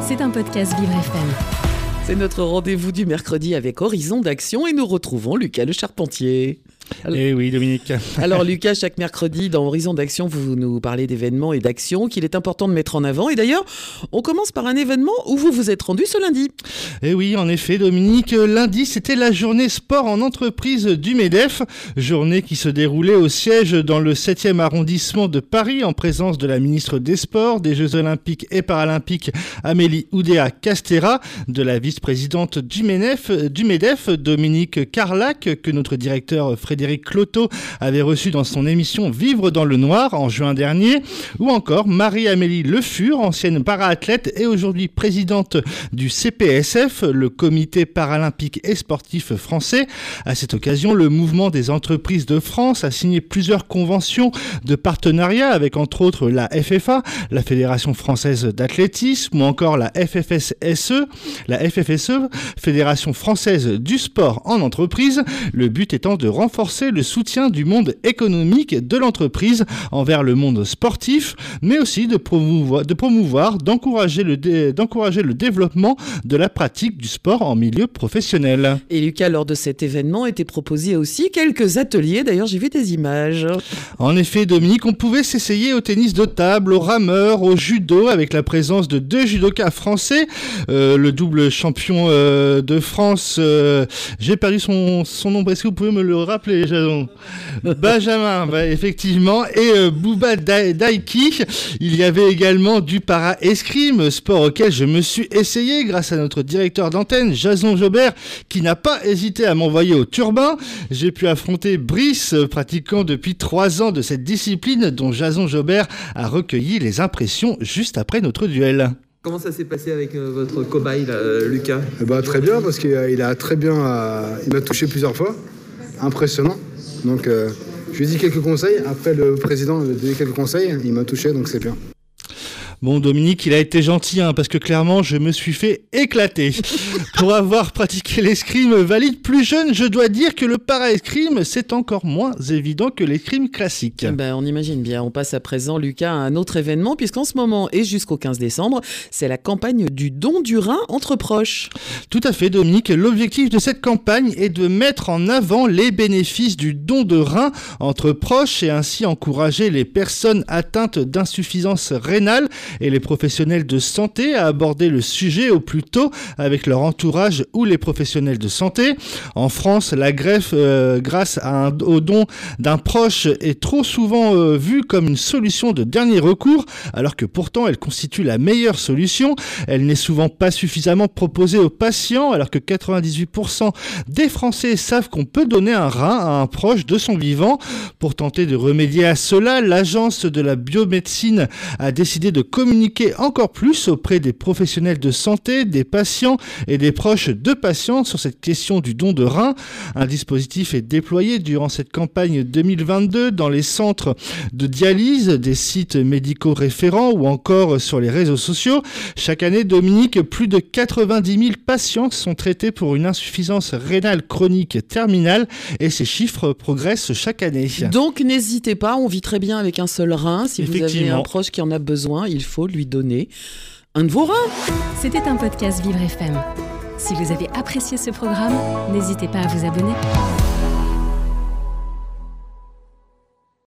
C'est un podcast Vivre FM. C'est notre rendez-vous du mercredi avec Horizon d'Action et nous retrouvons Lucas le Charpentier. Eh oui, Dominique. Alors Lucas, chaque mercredi dans Horizon d'Action, vous nous parlez d'événements et d'actions qu'il est important de mettre en avant. Et d'ailleurs, on commence par un événement où vous vous êtes rendu ce lundi. Eh oui, en effet, Dominique, lundi, c'était la journée sport en entreprise du MEDEF, journée qui se déroulait au siège dans le 7e arrondissement de Paris en présence de la ministre des Sports, des Jeux Olympiques et Paralympiques Amélie Oudéa Castera, de la vice-présidente du MEDEF, du MEDEF, Dominique Carlac, que notre directeur Frédéric Frédéric Cloteau avait reçu dans son émission Vivre dans le Noir en juin dernier, ou encore Marie-Amélie Le Fur, ancienne para-athlète et aujourd'hui présidente du CPSF, le Comité paralympique et sportif français. À cette occasion, le mouvement des entreprises de France a signé plusieurs conventions de partenariat avec entre autres la FFA, la Fédération française d'athlétisme, ou encore la FFSE, la FFSE, Fédération française du sport en entreprise, le but étant de renforcer le soutien du monde économique de l'entreprise envers le monde sportif, mais aussi de promouvoir, de promouvoir d'encourager le, d'encourager le développement de la pratique du sport en milieu professionnel. Et Lucas, lors de cet événement, était proposé aussi quelques ateliers. D'ailleurs, j'ai vu des images. En effet, Dominique, on pouvait s'essayer au tennis de table, au rameur, au judo, avec la présence de deux judokas français. Euh, le double champion euh, de France, euh, j'ai perdu son, son nom, est-ce que vous pouvez me le rappeler? Benjamin, bah, effectivement, et euh, Bouba Daiki. Il y avait également du para-escrime, sport auquel je me suis essayé grâce à notre directeur d'antenne, Jason Jobert, qui n'a pas hésité à m'envoyer au turbin. J'ai pu affronter Brice, pratiquant depuis trois ans de cette discipline dont Jason Jobert a recueilli les impressions juste après notre duel. Comment ça s'est passé avec euh, votre cobaye, euh, Lucas? Eh ben, Très bien, parce qu'il a très bien. il m'a touché plusieurs fois impressionnant. Donc, euh, je lui ai dit quelques conseils. Après, le président a donné quelques conseils. Il m'a touché, donc c'est bien. Bon, Dominique, il a été gentil, hein, parce que clairement, je me suis fait éclater. Pour avoir pratiqué l'escrime valide plus jeune, je dois dire que le para-escrime, c'est encore moins évident que l'escrime classique. Ben, on imagine bien. On passe à présent, Lucas, à un autre événement, puisqu'en ce moment et jusqu'au 15 décembre, c'est la campagne du don du rein entre proches. Tout à fait, Dominique. L'objectif de cette campagne est de mettre en avant les bénéfices du don de rein entre proches et ainsi encourager les personnes atteintes d'insuffisance rénale et les professionnels de santé à aborder le sujet au plus tôt avec leur entourage ou les professionnels de santé. En France, la greffe euh, grâce au don d'un proche est trop souvent euh, vue comme une solution de dernier recours alors que pourtant elle constitue la meilleure solution. Elle n'est souvent pas suffisamment proposée aux patients alors que 98% des Français savent qu'on peut donner un rein à un proche de son vivant. Pour tenter de remédier à cela, l'agence de la biomédecine a décidé de communiquer encore plus auprès des professionnels de santé, des patients et des proches de patients sur cette question du don de rein. Un dispositif est déployé durant cette campagne 2022 dans les centres de dialyse, des sites médicaux référents ou encore sur les réseaux sociaux. Chaque année, Dominique, plus de 90 000 patients sont traités pour une insuffisance rénale chronique terminale et ces chiffres progressent chaque année. Donc n'hésitez pas, on vit très bien avec un seul rein. Si vous avez un proche qui en a besoin, il faut lui donner un de vos reins. C'était un podcast Vivre FM. Si vous avez apprécié ce programme, n'hésitez pas à vous abonner.